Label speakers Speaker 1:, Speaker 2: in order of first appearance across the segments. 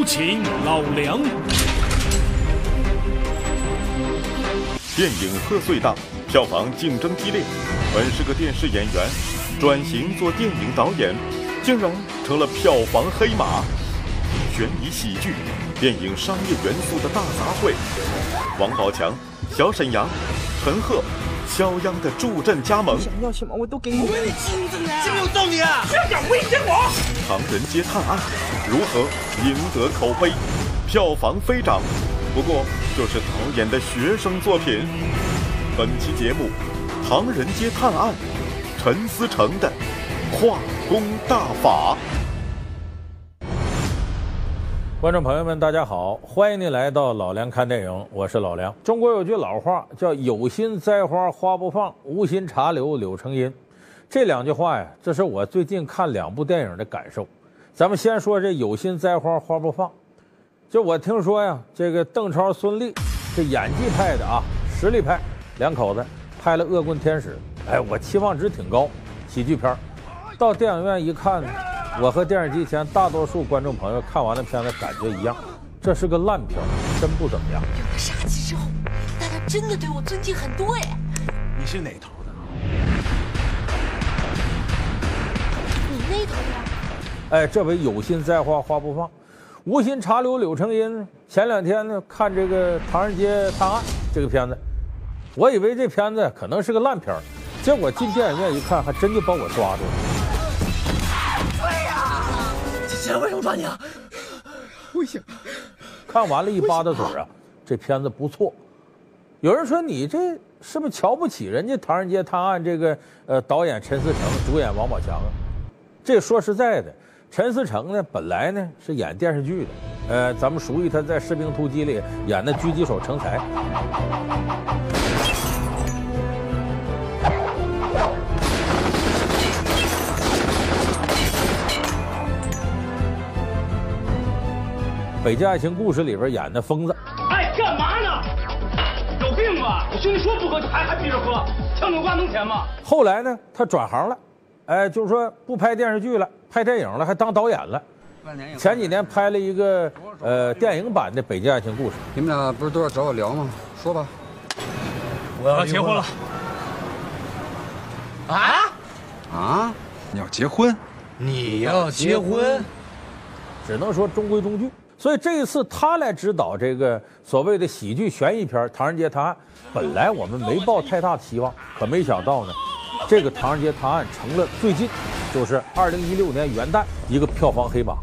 Speaker 1: 有请老梁。
Speaker 2: 电影贺岁档票房竞争激烈，本是个电视演员，转型做电影导演，竟然成了票房黑马。悬疑喜剧，电影商业元素的大杂烩。王宝强、小沈阳、陈赫、肖央的助阵加盟。
Speaker 3: 想要什么我都给你。我
Speaker 4: 你金子呢，真没有揍你啊！
Speaker 1: 不要敢威胁我！
Speaker 2: 唐人街探案如何赢得口碑？票房飞涨。不过就是导演的学生作品。本期节目《唐人街探案》，陈思诚的化工大法。
Speaker 5: 观众朋友们，大家好，欢迎您来到老梁看电影，我是老梁。中国有句老话叫“有心栽花花不放，无心插柳柳成荫”，这两句话呀，这是我最近看两部电影的感受。咱们先说这“有心栽花花不放”。就我听说呀，这个邓超、孙俪这演技派的啊，实力派两口子拍了《恶棍天使》，哎，我期望值挺高，喜剧片到电影院一看，我和电视机前大多数观众朋友看完了片子感觉一样，这是个烂片，真不怎么样。
Speaker 6: 有了杀气之后，大家真的对我尊敬很多哎。
Speaker 4: 你是哪头的？
Speaker 6: 你那头
Speaker 5: 的。哎，这回有心栽花花不放。无心插柳柳成荫。前两天呢，看这个《唐人街探案》这个片子，我以为这片子可能是个烂片儿，结果进电影院一看，还真就把我抓住了。
Speaker 4: 为什么抓你啊？
Speaker 3: 不行！
Speaker 5: 看完了一巴掌嘴啊，这片子不错。有人说你这是不是瞧不起人家《唐人街探案》这个呃导演陈思诚，主演王宝强啊？这说实在的。陈思诚呢，本来呢是演电视剧的，呃，咱们熟悉他在《士兵突击》里演的狙击手成才。《北京爱情故事》里边演的疯子。
Speaker 1: 哎，干嘛呢？有病吧？我兄弟说不喝，还还逼着喝，呛牛瓜能甜吗？
Speaker 5: 后来呢，他转行了，哎，就是说不拍电视剧了。拍电影了，还当导演了。前几年拍了一个呃电影版的《北京爱情故事》。
Speaker 7: 你们俩不是都要找我聊吗？说吧。
Speaker 1: 我要结婚了。
Speaker 7: 啊？啊？你要结婚？
Speaker 4: 你要结婚？
Speaker 5: 只能说中规中矩。所以这一次他来指导这个所谓的喜剧悬疑片《唐人街探案》，本来我们没抱太大的希望，可没想到呢，这个《唐人街探案》成了最近。就是二零一六年元旦一个票房黑马，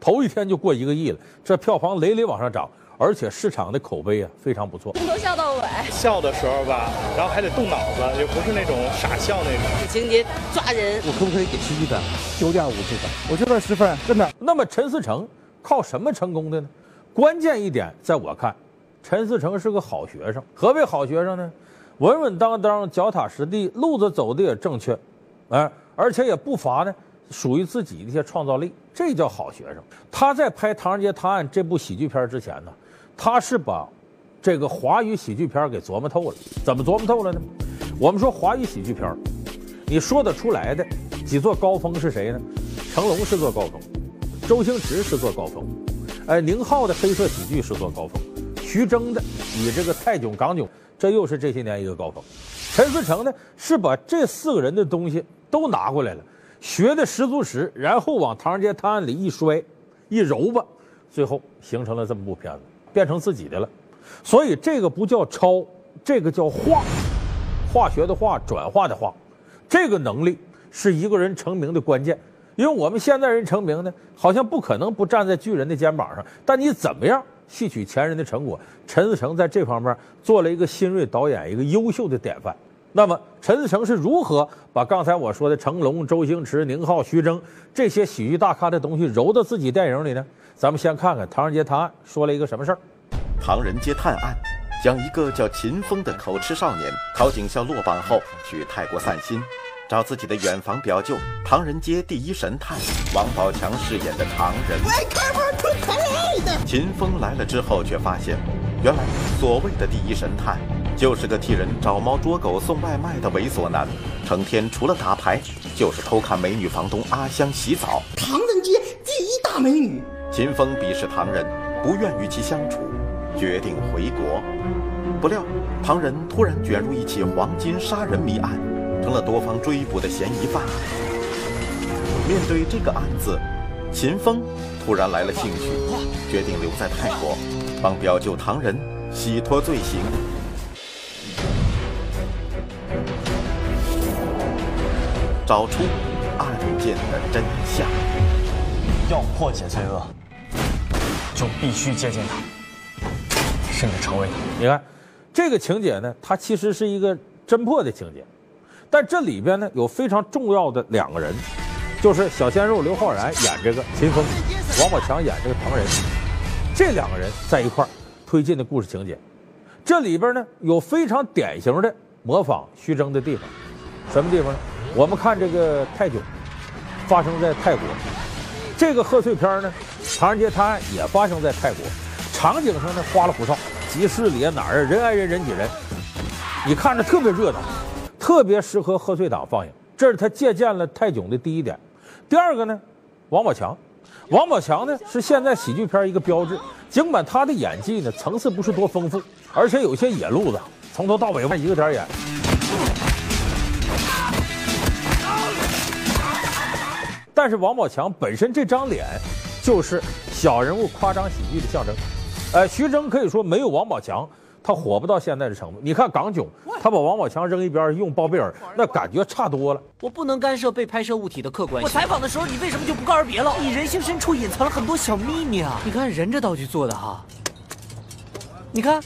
Speaker 5: 头一天就过一个亿了，这票房累累往上涨，而且市场的口碑啊非常不错。
Speaker 6: 从头笑到尾，
Speaker 8: 笑的时候吧，然后还得动脑子，也不是那种傻笑那种。
Speaker 6: 情节抓人，
Speaker 7: 我可不可以给十一分？
Speaker 3: 九点五分，我就问十分，真的。
Speaker 5: 那么陈思诚靠什么成功的呢？关键一点，在我看，陈思诚是个好学生。何为好学生呢？稳稳当当、脚踏实地，路子走的也正确，哎，而且也不乏呢属于自己的一些创造力，这叫好学生。他在拍《唐人街探案》这部喜剧片之前呢，他是把这个华语喜剧片给琢磨透了。怎么琢磨透了呢？我们说华语喜剧片，你说得出来的几座高峰是谁呢？成龙是座高峰，周星驰是座高峰，哎，宁浩的黑色喜剧是座高峰，徐峥的以这个泰囧、港囧。这又是这些年一个高峰，陈思诚呢是把这四个人的东西都拿过来了，学的十足十，然后往《唐人街探案》里一摔，一揉吧，最后形成了这么部片子，变成自己的了。所以这个不叫抄，这个叫化，化学的化，转化的化，这个能力是一个人成名的关键。因为我们现在人成名呢，好像不可能不站在巨人的肩膀上，但你怎么样？吸取前人的成果，陈思成在这方面做了一个新锐导演，一个优秀的典范。那么，陈思诚是如何把刚才我说的成龙、周星驰、宁浩、徐峥这些喜剧大咖的东西揉到自己电影里呢？咱们先看看《唐人街探案》说了一个什么事儿。
Speaker 2: 《唐人街探案》讲一个叫秦风的口吃少年，考警校落榜后去泰国散心。找自己的远房表舅，唐人街第一神探王宝强饰演的唐人。秦风来了之后，却发现，原来所谓的第一神探就是个替人找猫捉狗送外卖的猥琐男，成天除了打牌就是偷看美女房东阿香洗澡。
Speaker 3: 唐人街第一大美女。
Speaker 2: 秦风鄙视唐人，不愿与其相处，决定回国。不料，唐人突然卷入一起黄金杀人谜案，成了多方追捕的嫌疑犯。面对这个案子，秦风突然来了兴趣，决定留在泰国，帮表舅唐人洗脱罪行。找出案件的真相。
Speaker 9: 要破解罪恶，就必须接近他，甚至成为他。
Speaker 5: 你看，这个情节呢，它其实是一个侦破的情节，但这里边呢有非常重要的两个人，就是小鲜肉刘昊然演这个秦风，王宝强演这个唐人，这两个人在一块推进的故事情节。这里边呢有非常典型的模仿徐峥的地方，什么地方呢？我们看这个泰囧，发生在泰国。这个贺岁片呢，《唐人街探案》也发生在泰国，场景上呢花里胡哨，集市里啊哪儿啊人挨人人挤人，你看着特别热闹，特别适合贺岁档放映。这是他借鉴了泰囧的第一点。第二个呢，王宝强，王宝强呢是现在喜剧片一个标志，尽管他的演技呢层次不是多丰富，而且有些野路子，从头到尾一个点演。但是王宝强本身这张脸，就是小人物夸张喜剧的象征。呃，徐峥可以说没有王宝强，他火不到现在的程度。你看港囧，他把王宝强扔一边用包贝尔，那感觉差多了。
Speaker 10: 我不能干涉被拍摄物体的客观。我采访的时候，你为什么就不告而别了？你人性深处隐藏了很多小秘密啊！你看人这道具做的哈，你看，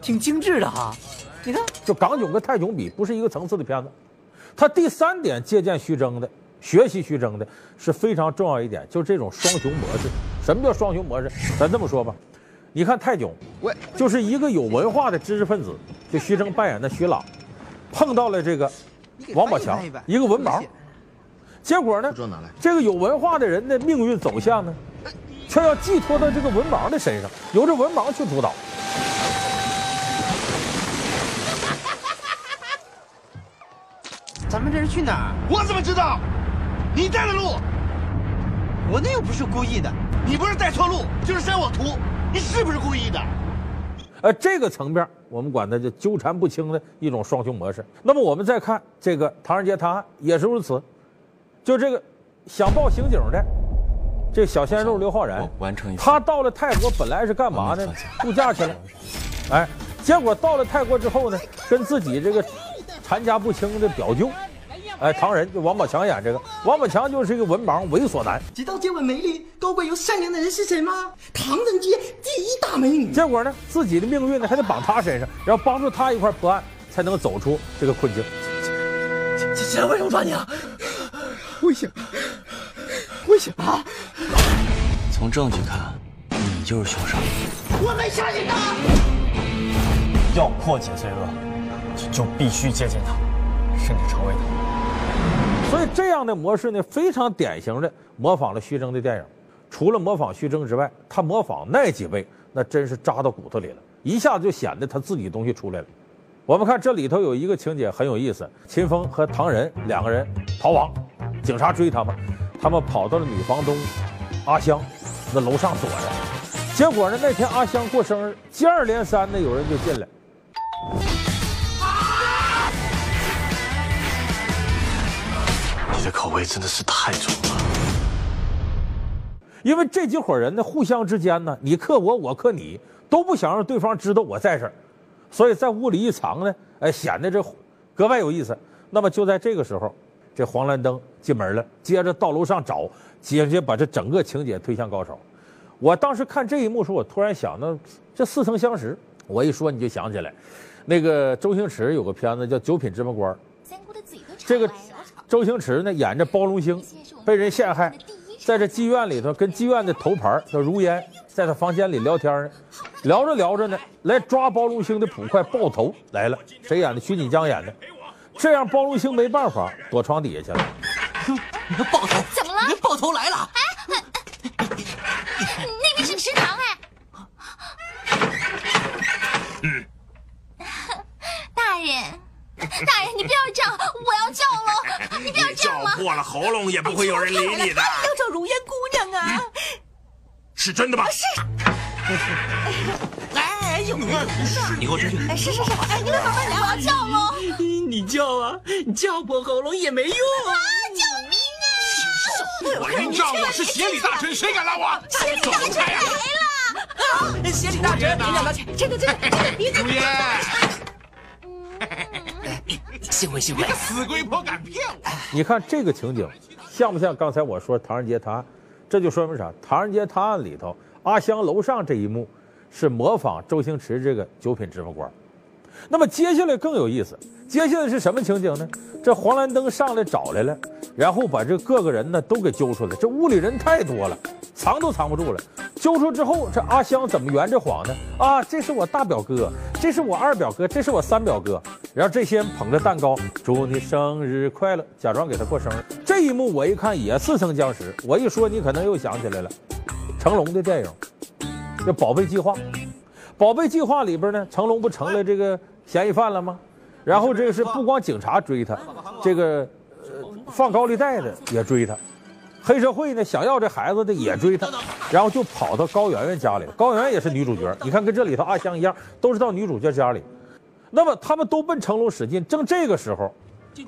Speaker 10: 挺精致的哈。你看，
Speaker 5: 就港囧跟泰囧比，不是一个层次的片子。他第三点借鉴徐峥的。学习徐峥的是非常重要一点，就是这种双雄模式。什么叫双雄模式？咱这么说吧，你看泰囧，就是一个有文化的知识分子，就徐峥扮演的徐朗，碰到了这个王宝强，一个文盲，结果呢，这个有文化的人的命运走向呢，却要寄托到这个文盲的身上，由这文盲去主导。
Speaker 3: 咱们这是去哪儿？
Speaker 4: 我怎么知道？你带的路，
Speaker 3: 我那又不是故意的。
Speaker 4: 你不是带错路，就是删我图。你是不是故意的？
Speaker 5: 呃，这个层面我们管它叫纠缠不清的一种双雄模式。那么我们再看这个《唐人街探案》也是如此，就这个想报刑警的这小鲜肉刘昊然，
Speaker 7: 完成
Speaker 5: 他到了泰国本来是干嘛呢？度假去了，哎，结果到了泰国之后呢，跟自己这个缠家不清的表舅。哎，唐人就王宝强演这个，王宝强就是一个文盲猥琐男。
Speaker 3: 知道接吻美丽、高贵又善良的人是谁吗？唐人街第一大美女。
Speaker 5: 结果呢，自己的命运呢还得绑他身上，然后帮助他一块破案，才能走出这个困境。
Speaker 4: 这这这为什么抓你啊？
Speaker 3: 危险！危险啊！
Speaker 9: 从证据看，你就是凶手。
Speaker 3: 我没杀人呐。
Speaker 9: 要破解罪恶，就就必须接近他，甚至成为他。
Speaker 5: 所以这样的模式呢，非常典型的模仿了徐峥的电影。除了模仿徐峥之外，他模仿那几位，那真是扎到骨头里了，一下子就显得他自己东西出来了。我们看这里头有一个情节很有意思：秦风和唐仁两个人逃亡，警察追他们，他们跑到了女房东阿香那楼上躲着。结果呢，那天阿香过生日，接二连三的有人就进来。
Speaker 9: 味真的是太重了，
Speaker 5: 因为这几伙人呢，互相之间呢，你克我，我克你，都不想让对方知道我在这儿，所以在屋里一藏呢，哎，显得这格外有意思。那么就在这个时候，这黄兰登进门了，接着到楼上找，接着把这整个情节推向高潮。我当时看这一幕时，我突然想到，这似曾相识。我一说你就想起来，那个周星驰有个片子叫《九品芝麻官》，这个。周星驰呢演着包龙星，被人陷害，在这妓院里头跟妓院的头牌叫如烟，在他房间里聊天呢，聊着聊着呢，来抓包龙星的捕快爆头来了，谁演的？徐锦江演的。这样包龙星没办法，躲床底下去了。
Speaker 10: 爆头？
Speaker 6: 怎么了？
Speaker 10: 爆头来了！
Speaker 6: 哎，那边是池塘哎。大人，你不要这样，我要叫了，你不要叫吗？叫破了
Speaker 1: 喉咙也不会有人理你的。
Speaker 6: 要找如烟姑娘啊？
Speaker 1: 是真的吧？
Speaker 6: 是。哎哎，有呢，是
Speaker 1: 你给我出去。
Speaker 6: 是是是，哎，你们慢慢聊，我要叫了。
Speaker 10: 你叫啊，叫破喉咙也没用
Speaker 6: 啊！救命啊！
Speaker 1: 我云照，我是协理大臣，谁敢拦我？
Speaker 6: 协理大臣来了！
Speaker 10: 啊，协理大臣，
Speaker 6: 您了去，真的真的，您
Speaker 1: 如烟。
Speaker 10: 幸会幸会！
Speaker 1: 你个死鬼婆敢骗我！
Speaker 5: 你看这个情景，像不像刚才我说《唐人街探案》？这就说明啥？《唐人街探案》里头，阿香楼上这一幕是模仿周星驰这个九品芝麻官。那么接下来更有意思，接下来是什么情景呢？这黄兰登上来找来了，然后把这各个人呢都给揪出来。这屋里人太多了，藏都藏不住了。揪出之后，这阿香怎么圆这谎呢？啊，这是我大表哥，这是我二表哥，这是我三表哥。然后这些人捧着蛋糕，祝你生日快乐，假装给他过生日。这一幕我一看也似曾相识。我一说你可能又想起来了，成龙的电影《这宝贝计划》。《宝贝计划》里边呢，成龙不成了这个嫌疑犯了吗？然后这个是不光警察追他，这个呃放高利贷的也追他，黑社会呢想要这孩子的也追他，然后就跑到高圆圆家里。高圆圆也是女主角，你看跟这里头阿香一样，都是到女主角家里。那么他们都奔成龙使劲，正这个时候，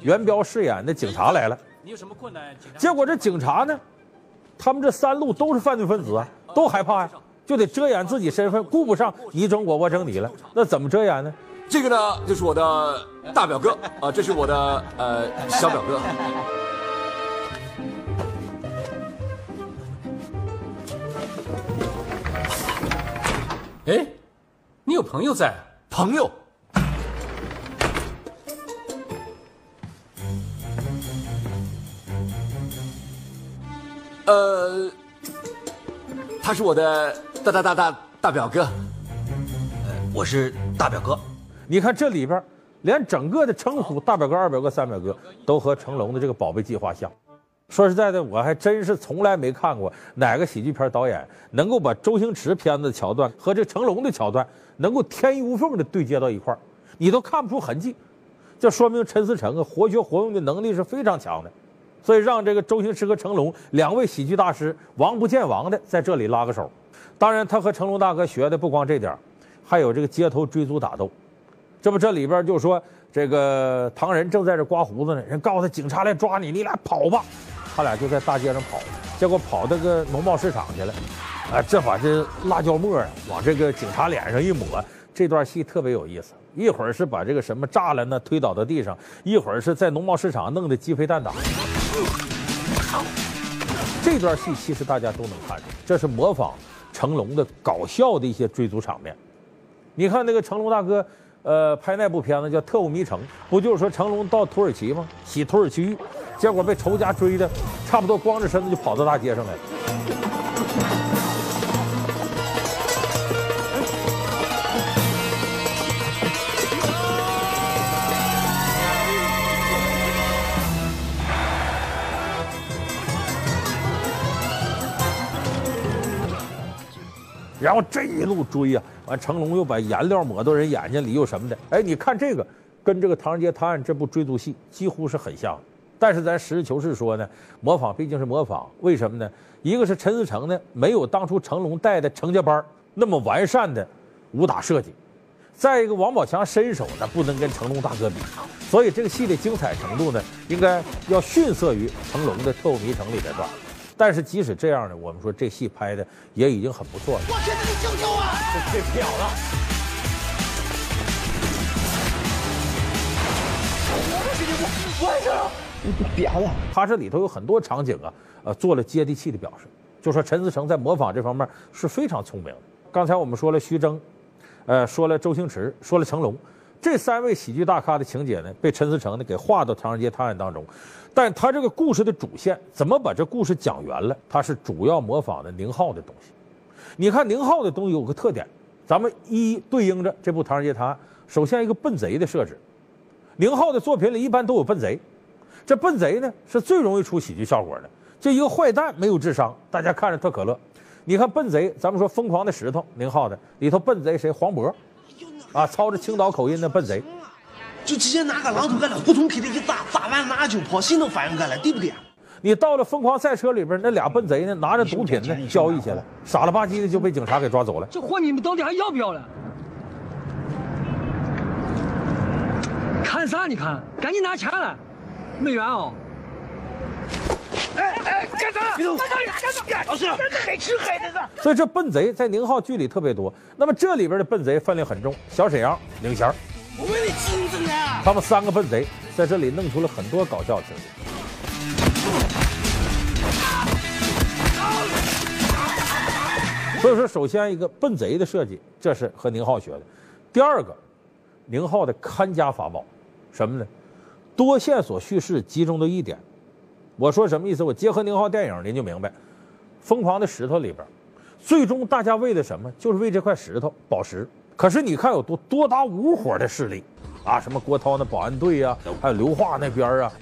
Speaker 5: 元彪饰演的警察来了。
Speaker 1: 你有什么困难？
Speaker 5: 结果这警察呢，他们这三路都是犯罪分子啊，都害怕呀，就得遮掩自己身份，顾不上你整我，我整你了。那怎么遮掩呢？
Speaker 11: 这个呢，就是我的大表哥啊，这是我的呃小表哥。
Speaker 1: 哎，你有朋友在？
Speaker 11: 朋友。呃，他是我的大大大大大表哥，
Speaker 10: 我是大表哥。
Speaker 5: 你看这里边，连整个的称呼大表哥、二表哥、三表哥都和成龙的这个宝贝计划像。说实在的，我还真是从来没看过哪个喜剧片导演能够把周星驰片子的桥段和这成龙的桥段能够天衣无缝的对接到一块儿，你都看不出痕迹。这说明陈思诚啊，活学活用的能力是非常强的。所以让这个周星驰和成龙两位喜剧大师王不见王的在这里拉个手。当然，他和成龙大哥学的不光这点还有这个街头追逐打斗。这不，这里边就说这个唐人正在这刮胡子呢，人告诉他警察来抓你，你俩跑吧。他俩就在大街上跑，结果跑到个农贸市场去了。啊，这把这辣椒末啊往这个警察脸上一抹，这段戏特别有意思。一会儿是把这个什么栅栏呢推倒到地上，一会儿是在农贸市场弄得鸡飞蛋打。这段戏其实大家都能看出，这是模仿成龙的搞笑的一些追逐场面。你看那个成龙大哥，呃，拍那部片子叫《特务迷城》，不就是说成龙到土耳其吗？洗土耳其浴，结果被仇家追的，差不多光着身子就跑到大街上来了。然后这一路追呀、完成龙又把颜料抹到人眼睛里，又什么的。哎，你看这个跟这个《唐人街探案》这部追逐戏几乎是很像的。但是咱实事求是说呢，模仿毕竟是模仿，为什么呢？一个是陈思诚呢没有当初成龙带的成家班那么完善的武打设计，再一个王宝强身手呢不能跟成龙大哥比，所以这个戏的精彩程度呢应该要逊色于成龙的《特务迷城》里边段。但是即使这样呢，我们说这戏拍的也已经很不错了。
Speaker 3: 我现在你救救我！
Speaker 5: 这这漂了。
Speaker 3: 别了，
Speaker 5: 他这里头有很多场景啊，呃，做了接地气的表示，就说陈思诚在模仿这方面是非常聪明的。刚才我们说了徐峥，呃，说了周星驰，说了成龙，这三位喜剧大咖的情节呢，被陈思诚呢给划到《唐人街探案》当中。但他这个故事的主线怎么把这故事讲圆了？他是主要模仿的宁浩的东西。你看宁浩的东西有个特点，咱们一一对应着这部《唐人街探案》，首先一个笨贼的设置，宁浩的作品里一般都有笨贼。这笨贼呢是最容易出喜剧效果的，就一个坏蛋没有智商，大家看着特可乐。你看笨贼，咱们说《疯狂的石头》，宁浩的里头笨贼谁？黄渤，啊，操着青岛口音的笨贼。
Speaker 3: 就直接拿个榔头搁那胡同给他一砸，砸完拿酒跑，谁能反应过来，对不对？
Speaker 5: 你到了疯狂赛车里边，那俩笨贼呢，拿着毒品呢交易去了，傻了吧唧的就被警察给抓走了。
Speaker 12: 这货你们到底还要不要了？看啥？你看，赶紧拿钱来，没缘哦。
Speaker 1: 哎哎，干啥？别动！老师，黑吃黑的呢。
Speaker 5: 所以这笨贼在宁浩剧里特别多。那么这里边的笨贼分量很重，小沈阳领衔。
Speaker 1: 我问你金子呢。
Speaker 5: 他们三个笨贼在这里弄出了很多搞笑情节。所以说，首先一个笨贼的设计，这是和宁浩学的。第二个，宁浩的看家法宝，什么呢？多线索叙事集中到一点。我说什么意思？我结合宁浩电影，您就明白。疯狂的石头里边，最终大家为的什么？就是为这块石头宝石。可是你看有多多达五伙的势力，啊，什么郭涛那保安队呀，还有刘化那边啊，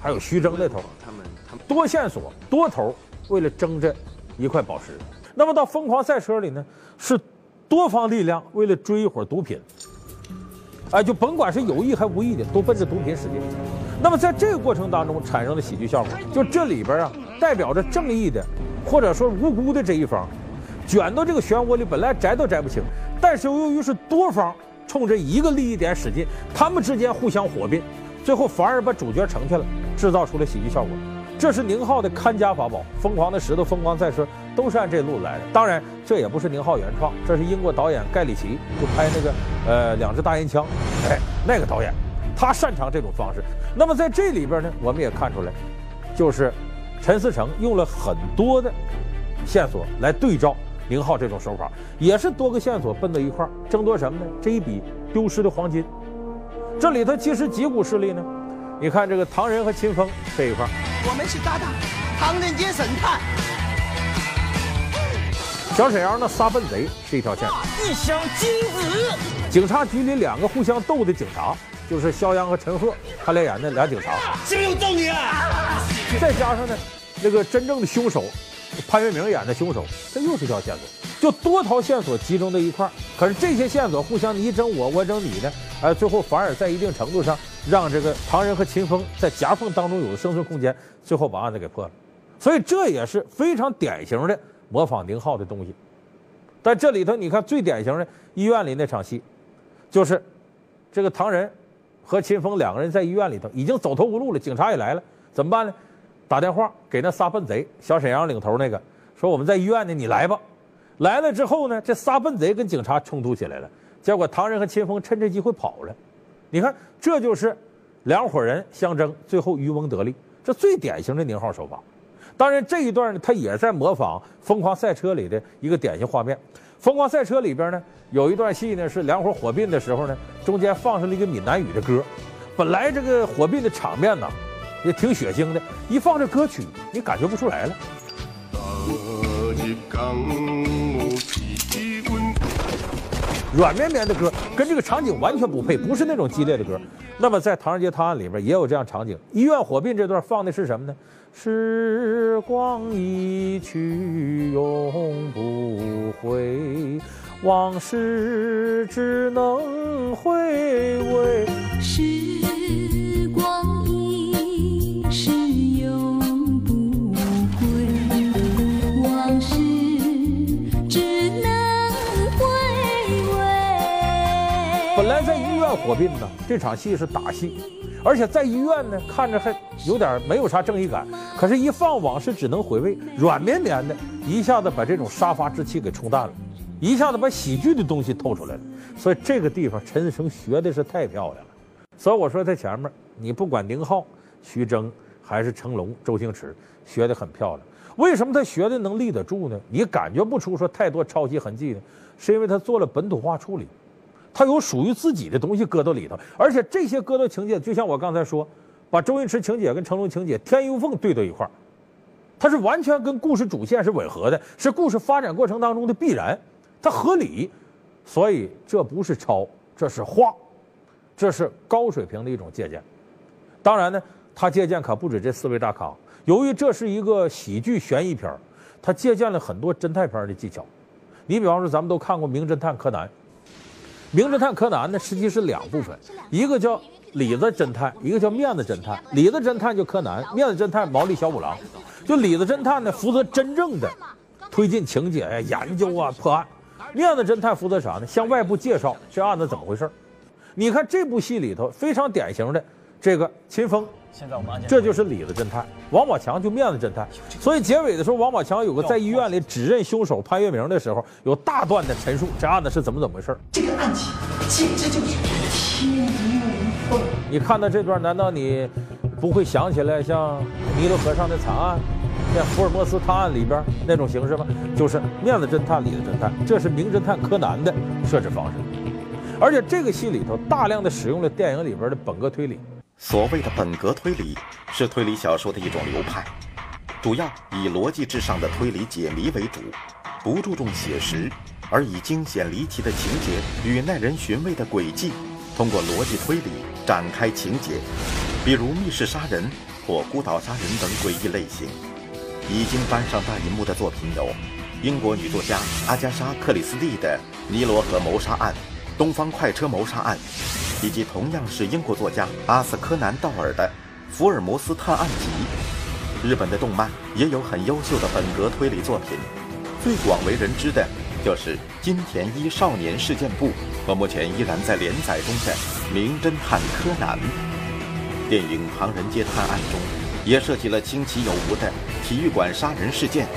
Speaker 5: 还有徐峥那头，他们多线索多头，为了争这一块宝石。那么到疯狂赛车里呢，是多方力量为了追一伙毒品，哎，就甭管是有意还无意的，都奔着毒品使劲。那么在这个过程当中产生的喜剧效果，就这里边啊，代表着正义的，或者说无辜的这一方。卷到这个漩涡里，本来摘都摘不清，但是由于是多方冲着一个利益点使劲，他们之间互相火并，最后反而把主角成全了，制造出了喜剧效果。这是宁浩的看家法宝，《疯狂的石头》《疯狂赛车》都是按这路来的。当然，这也不是宁浩原创，这是英国导演盖里奇就拍那个呃两只大烟枪，哎，那个导演他擅长这种方式。那么在这里边呢，我们也看出来，就是陈思诚用了很多的线索来对照。宁浩这种手法也是多个线索奔到一块儿，争夺什么呢？这一笔丢失的黄金。这里头其实几股势力呢？你看这个唐人和秦风这一块儿，
Speaker 3: 我们是搭档，唐人街神探。
Speaker 5: 小沈阳那仨笨贼是一条线，
Speaker 1: 一箱金子。
Speaker 5: 警察局里两个互相斗的警察，就是肖央和陈赫他俩演的俩警察，
Speaker 1: 是不是有重点？
Speaker 5: 再加上呢，那个真正的凶手。潘粤明演的凶手，这又是一条线索，就多条线索集中在一块儿。可是这些线索互相你整我，我整你的，哎，最后反而在一定程度上让这个唐人和秦风在夹缝当中有了生存空间，最后把案子给破了。所以这也是非常典型的模仿宁浩的东西。但这里头你看最典型的医院里那场戏，就是这个唐人和秦风两个人在医院里头已经走投无路了，警察也来了，怎么办呢？打电话给那仨笨贼，小沈阳领头那个，说我们在医院呢，你来吧。来了之后呢，这仨笨贼跟警察冲突起来了，结果唐人和秦风趁这机会跑了。你看，这就是两伙人相争，最后渔翁得利，这最典型的宁浩手法。当然，这一段呢，他也在模仿《疯狂赛车》里的一个典型画面。《疯狂赛车》里边呢，有一段戏呢是两伙火并的时候呢，中间放上了一个闽南语的歌。本来这个火并的场面呢。也挺血腥的，一放这歌曲，你感觉不出来了。软绵绵的歌，跟这个场景完全不配，不是那种激烈的歌。那么在《唐人街探案》里边也有这样场景，医院火并这段放的是什么呢？时光一去永不回，往事只能回味。是院火并呢，这场戏是打戏，而且在医院呢，看着还有点没有啥正义感。可是，一放往事只能回味，软绵绵的，一下子把这种杀伐之气给冲淡了，一下子把喜剧的东西透出来了。所以这个地方陈思诚学的是太漂亮了。所以我说在前面，你不管宁浩、徐峥还是成龙、周星驰，学的很漂亮。为什么他学的能立得住呢？你感觉不出说太多抄袭痕迹呢？是因为他做了本土化处理，他有属于自己的东西搁到里头，而且这些搁到情节，就像我刚才说。把周星驰情节跟成龙情节天衣无缝对到一块儿，它是完全跟故事主线是吻合的，是故事发展过程当中的必然，它合理，所以这不是抄，这是画，这是高水平的一种借鉴。当然呢，他借鉴可不止这四位大咖，由于这是一个喜剧悬疑片儿，他借鉴了很多侦探片的技巧。你比方说，咱们都看过《名侦探柯南》，《名侦探柯南》呢实际是两部分，一个叫。里子侦探，一个叫面子侦探。里子侦探就柯南，面子侦探毛利小五郎。就里子侦探呢，负责真正的推进情节呀、研究啊、破案；面子侦探负责啥呢？向外部介绍这案子怎么回事你看这部戏里头非常典型的这个秦风，
Speaker 9: 现在我们
Speaker 5: 这就是里子侦探，王宝强就面子侦探。所以结尾的时候，王宝强有个在医院里指认凶手潘粤明的时候，有大段的陈述这案子是怎么怎么回事儿
Speaker 3: 这个案情简直就是天衣无缝。
Speaker 5: 你看到这段，难道你不会想起来像弥勒和尚的惨案，像福尔摩斯探案里边那种形式吗？就是面子侦探里的侦探，这是名侦探柯南的设置方式。而且这个戏里头大量的使用了电影里边的本格推理。
Speaker 2: 所谓的本格推理是推理小说的一种流派，主要以逻辑至上的推理解谜为主，不注重写实，而以惊险离奇的情节与耐人寻味的轨迹，通过逻辑推理展开情节，比如密室杀人或孤岛杀人等诡异类型。已经搬上大银幕的作品有英国女作家阿加莎·克里斯蒂的《尼罗河谋杀案》《东方快车谋杀案》，以及同样是英国作家阿瑟·柯南·道尔的《福尔摩斯探案集》。日本的动漫也有很优秀的本格推理作品，最广为人知的就是金田一少年事件簿和目前依然在连载中的《名侦探柯南》。电影《唐人街探案》中也涉及了清奇有无的体育馆杀人事件，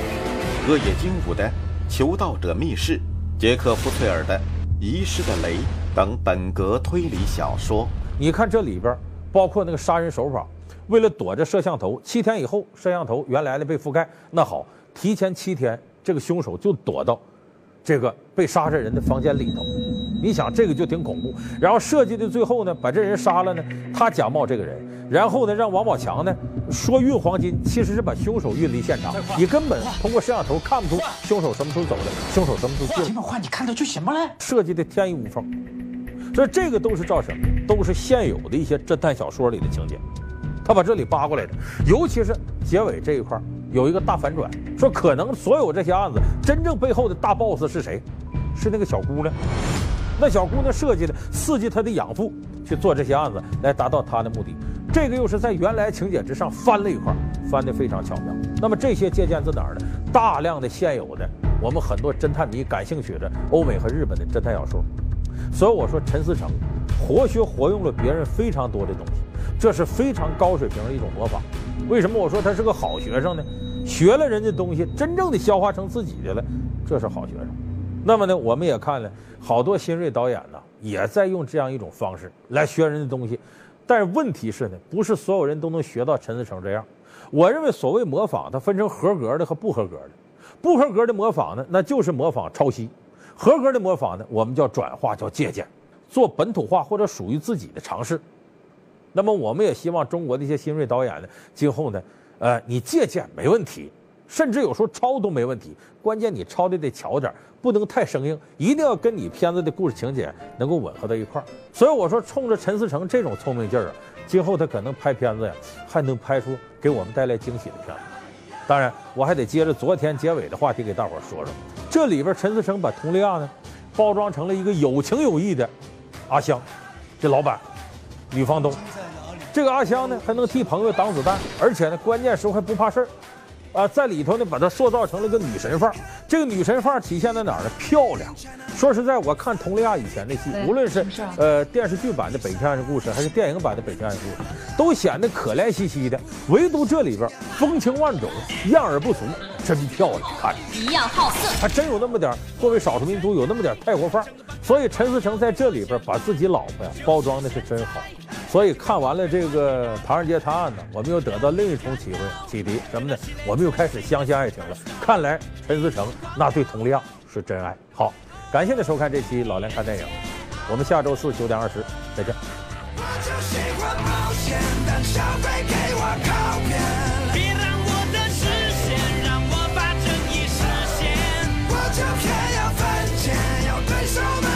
Speaker 2: 恶野精武的《求道者密室》，杰克·福翠尔的《遗失的雷》等本格推理小说。
Speaker 5: 你看这里边，包括那个杀人手法，为了躲着摄像头，七天以后摄像头原来的被覆盖，那好，提前七天，这个凶手就躲到这个被杀这人的房间里头。你想这个就挺恐怖，然后设计的最后呢，把这人杀了呢，他假冒这个人，然后呢让王宝强呢说运黄金，其实是把凶手运离现场，你根本通过摄像头看不出凶手什么时候走的，凶手什么时候进
Speaker 3: 这么快你看到就行了嘞。
Speaker 5: 设计的天衣无缝，所以这个都是照什么？都是现有的一些侦探小说里的情节，他把这里扒过来的。尤其是结尾这一块有一个大反转，说可能所有这些案子真正背后的大 boss 是谁？是那个小姑娘。那小姑娘设计的刺激她的养父去做这些案子，来达到她的目的。这个又是在原来情节之上翻了一块，翻得非常巧妙。那么这些借鉴自哪儿呢？大量的现有的我们很多侦探迷感兴趣的欧美和日本的侦探小说。所以我说陈思诚活学活用了别人非常多的东西，这是非常高水平的一种模仿。为什么我说他是个好学生呢？学了人家东西，真正的消化成自己的了，这是好学生。那么呢，我们也看了好多新锐导演呢，也在用这样一种方式来学人的东西。但是问题是呢，不是所有人都能学到陈思诚这样。我认为所谓模仿，它分成合格的和不合格的。不合格的模仿呢，那就是模仿抄袭；合格的模仿呢，我们叫转化，叫借鉴，做本土化或者属于自己的尝试。那么我们也希望中国的一些新锐导演呢，今后呢，呃，你借鉴没问题，甚至有时候抄都没问题，关键你抄的得巧点，不能太生硬，一定要跟你片子的故事情节能够吻合到一块儿。所以我说，冲着陈思诚这种聪明劲儿啊，今后他可能拍片子呀，还能拍出给我们带来惊喜的片子。当然，我还得接着昨天结尾的话题给大伙儿说说，这里边陈思诚把佟丽娅呢，包装成了一个有情有义的阿香，这老板，女房东。这个阿香呢，还能替朋友挡子弹，而且呢，关键时候还不怕事儿，啊，在里头呢，把她塑造成了个女神范儿。这个女神范儿体现在哪儿呢？漂亮。说实在，我看佟丽娅以前的戏，无论是呃电视剧版的《北京爱情故事》，还是电影版的《北京爱情故事》，都显得可怜兮兮的。唯独这里边风情万种，样儿不俗，真漂亮，看着
Speaker 6: 一样好色，
Speaker 5: 还真有那么点儿作为少数民族有那么点儿泰国范儿。所以陈思诚在这里边把自己老婆呀包装的是真好。所以看完了这个《唐人街探案》呢，我们又得到另一重启会启迪，什么呢？我们又开始相信爱情了。看来陈思诚那对佟丽娅是真爱。好，感谢您收看这期《老梁看电影》，我们下周四九点二十再见。
Speaker 13: 就偏要，要对手。